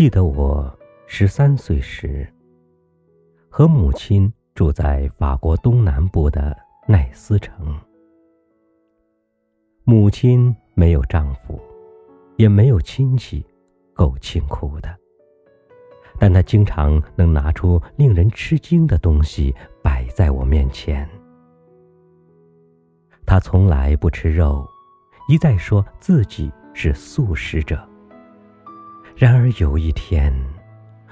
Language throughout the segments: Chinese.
记得我十三岁时，和母亲住在法国东南部的奈斯城。母亲没有丈夫，也没有亲戚，够清苦的。但她经常能拿出令人吃惊的东西摆在我面前。她从来不吃肉，一再说自己是素食者。然而有一天，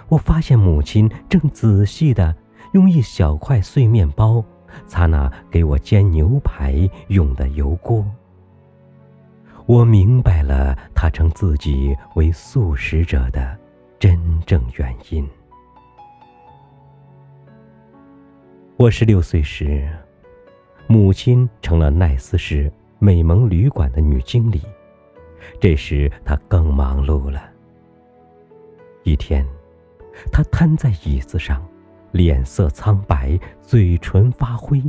我发现母亲正仔细的用一小块碎面包擦那给我煎牛排用的油锅。我明白了她称自己为素食者的真正原因。我十六岁时，母亲成了奈斯市美蒙旅馆的女经理，这时她更忙碌了。一天，他瘫在椅子上，脸色苍白，嘴唇发灰。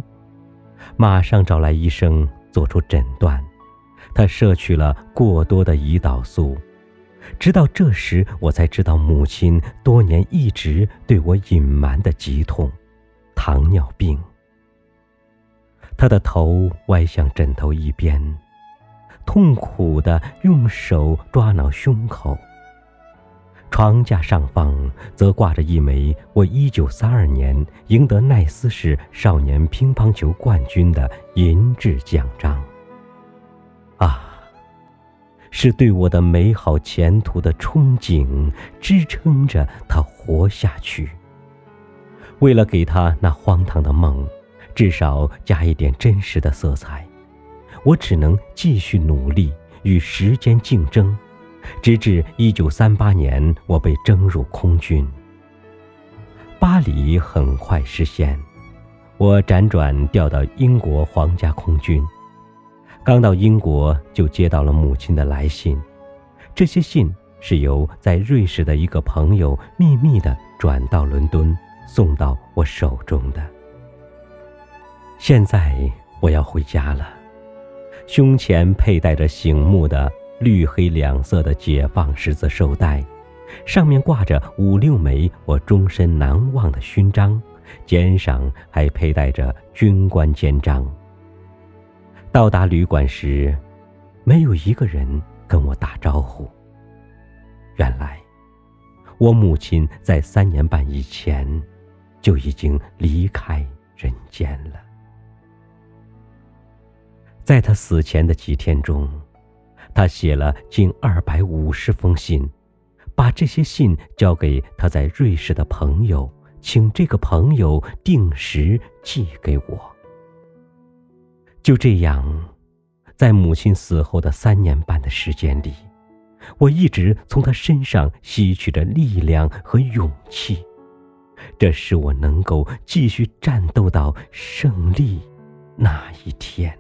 马上找来医生做出诊断，他摄取了过多的胰岛素。直到这时，我才知道母亲多年一直对我隐瞒的疾痛——糖尿病。他的头歪向枕头一边，痛苦的用手抓挠胸口。床架上方则挂着一枚我1932年赢得奈斯市少年乒乓球冠军的银质奖章。啊，是对我的美好前途的憧憬支撑着他活下去。为了给他那荒唐的梦，至少加一点真实的色彩，我只能继续努力与时间竞争。直至一九三八年，我被征入空军。巴黎很快实现，我辗转调到英国皇家空军。刚到英国，就接到了母亲的来信。这些信是由在瑞士的一个朋友秘密的转到伦敦，送到我手中的。现在我要回家了，胸前佩戴着醒目的。绿黑两色的解放十字绶带，上面挂着五六枚我终身难忘的勋章，肩上还佩戴着军官肩章。到达旅馆时，没有一个人跟我打招呼。原来，我母亲在三年半以前就已经离开人间了。在她死前的几天中。他写了近二百五十封信，把这些信交给他在瑞士的朋友，请这个朋友定时寄给我。就这样，在母亲死后的三年半的时间里，我一直从他身上吸取着力量和勇气，这使我能够继续战斗到胜利那一天。